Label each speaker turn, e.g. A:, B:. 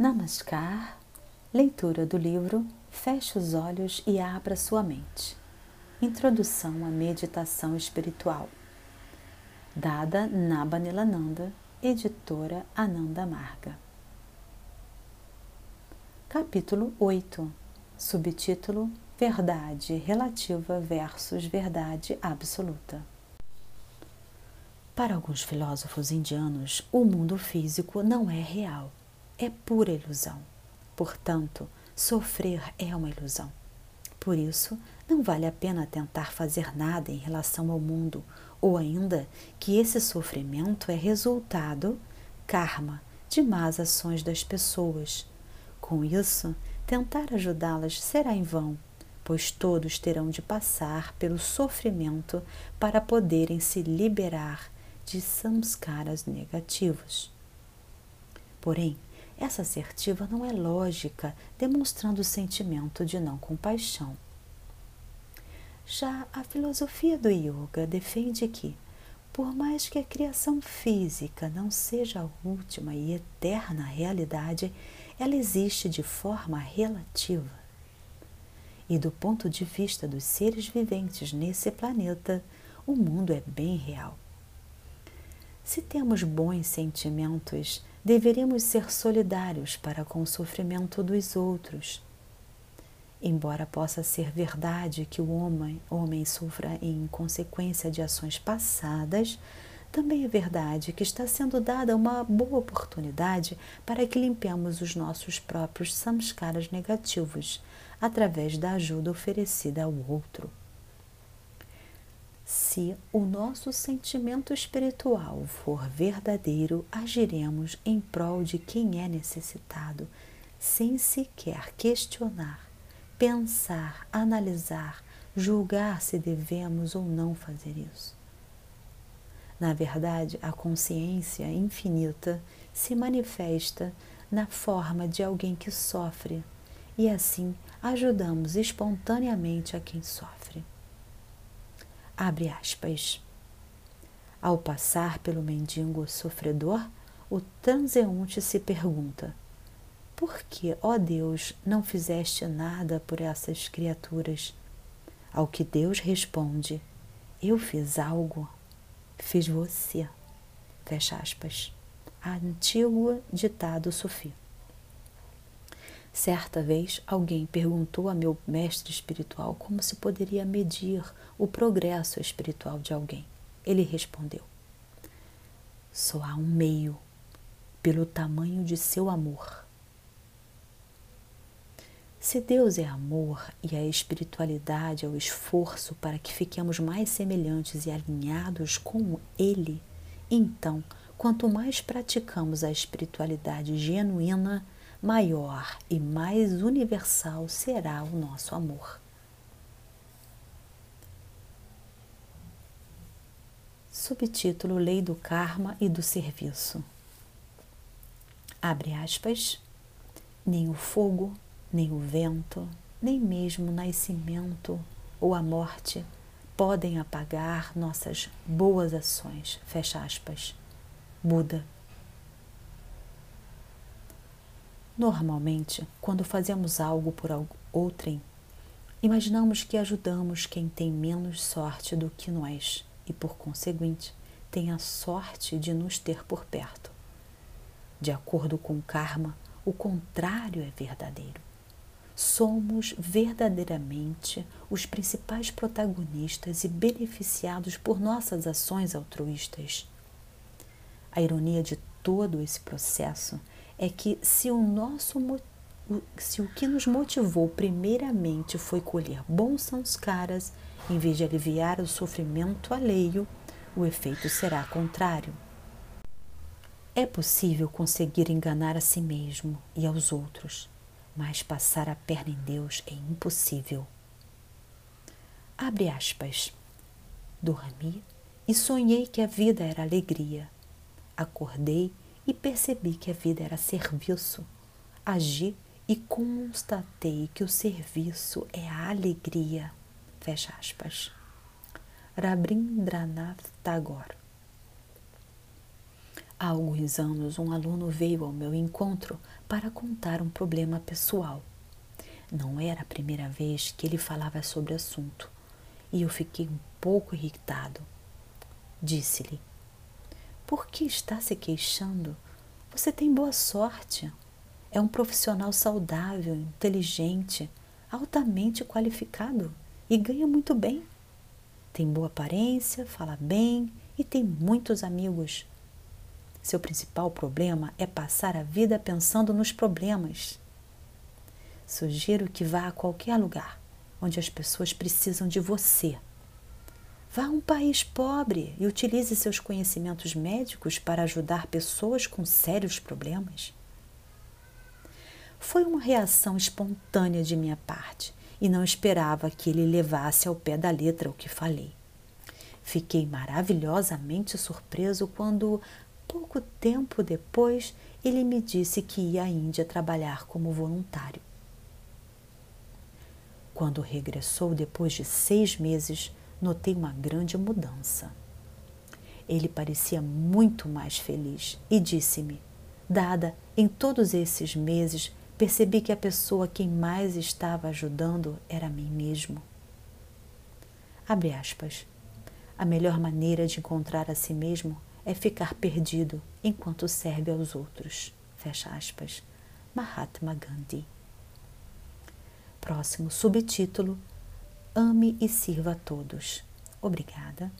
A: Namaskar, leitura do livro Feche os olhos e abra sua mente. Introdução à meditação espiritual. Dada Nabanilananda, editora Ananda Marga. Capítulo 8. Subtítulo Verdade relativa versus verdade absoluta. Para alguns filósofos indianos, o mundo físico não é real é pura ilusão. Portanto, sofrer é uma ilusão. Por isso, não vale a pena tentar fazer nada em relação ao mundo, ou ainda que esse sofrimento é resultado, karma, de más ações das pessoas. Com isso, tentar ajudá-las será em vão, pois todos terão de passar pelo sofrimento para poderem se liberar de samskaras negativos. Porém, essa assertiva não é lógica, demonstrando o sentimento de não compaixão. Já a filosofia do yoga defende que, por mais que a criação física não seja a última e eterna realidade, ela existe de forma relativa. E do ponto de vista dos seres viventes nesse planeta, o mundo é bem real. Se temos bons sentimentos, deveríamos ser solidários para com o sofrimento dos outros. Embora possa ser verdade que o homem, homem sofra em consequência de ações passadas, também é verdade que está sendo dada uma boa oportunidade para que limpemos os nossos próprios samskaras negativos através da ajuda oferecida ao outro. Se o nosso sentimento espiritual for verdadeiro, agiremos em prol de quem é necessitado, sem sequer questionar, pensar, analisar, julgar se devemos ou não fazer isso. Na verdade, a consciência infinita se manifesta na forma de alguém que sofre, e assim ajudamos espontaneamente a quem sofre. Abre aspas. Ao passar pelo mendigo sofredor, o transeunte se pergunta: Por que, ó Deus, não fizeste nada por essas criaturas? Ao que Deus responde: Eu fiz algo, fiz você. Fecha aspas. Antigo ditado sufi. Certa vez, alguém perguntou a meu mestre espiritual como se poderia medir o progresso espiritual de alguém. Ele respondeu: Só há um meio, pelo tamanho de seu amor. Se Deus é amor e a espiritualidade é o esforço para que fiquemos mais semelhantes e alinhados com Ele, então, quanto mais praticamos a espiritualidade genuína, maior e mais universal será o nosso amor. Subtítulo Lei do Karma e do Serviço. Abre aspas. Nem o fogo, nem o vento, nem mesmo o nascimento ou a morte podem apagar nossas boas ações. Fecha aspas. Buda Normalmente, quando fazemos algo por outrem, imaginamos que ajudamos quem tem menos sorte do que nós e, por conseguinte, tem a sorte de nos ter por perto. De acordo com o karma, o contrário é verdadeiro. Somos verdadeiramente os principais protagonistas e beneficiados por nossas ações altruístas. A ironia de todo esse processo é que se o nosso se o que nos motivou primeiramente foi colher bons sanskaras, em vez de aliviar o sofrimento alheio, o efeito será contrário. É possível conseguir enganar a si mesmo e aos outros, mas passar a perna em Deus é impossível. Abre aspas. Dormi e sonhei que a vida era alegria. Acordei e percebi que a vida era serviço. Agi e constatei que o serviço é a alegria. Fecha aspas. Rabindranath Tagore. Há alguns anos, um aluno veio ao meu encontro para contar um problema pessoal. Não era a primeira vez que ele falava sobre o assunto e eu fiquei um pouco irritado. Disse-lhe: Por que está se queixando? Você tem boa sorte. É um profissional saudável, inteligente, altamente qualificado e ganha muito bem. Tem boa aparência, fala bem e tem muitos amigos. Seu principal problema é passar a vida pensando nos problemas. Sugiro que vá a qualquer lugar onde as pessoas precisam de você. Vá a um país pobre e utilize seus conhecimentos médicos para ajudar pessoas com sérios problemas. Foi uma reação espontânea de minha parte e não esperava que ele levasse ao pé da letra o que falei. Fiquei maravilhosamente surpreso quando, pouco tempo depois, ele me disse que ia à Índia trabalhar como voluntário. Quando regressou depois de seis meses, notei uma grande mudança. Ele parecia muito mais feliz e disse-me: Dada, em todos esses meses percebi que a pessoa quem mais estava ajudando era a mim mesmo. Abre aspas. A melhor maneira de encontrar a si mesmo é ficar perdido enquanto serve aos outros. Fecha aspas. Mahatma Gandhi. Próximo subtítulo: Ame e sirva a todos. Obrigada.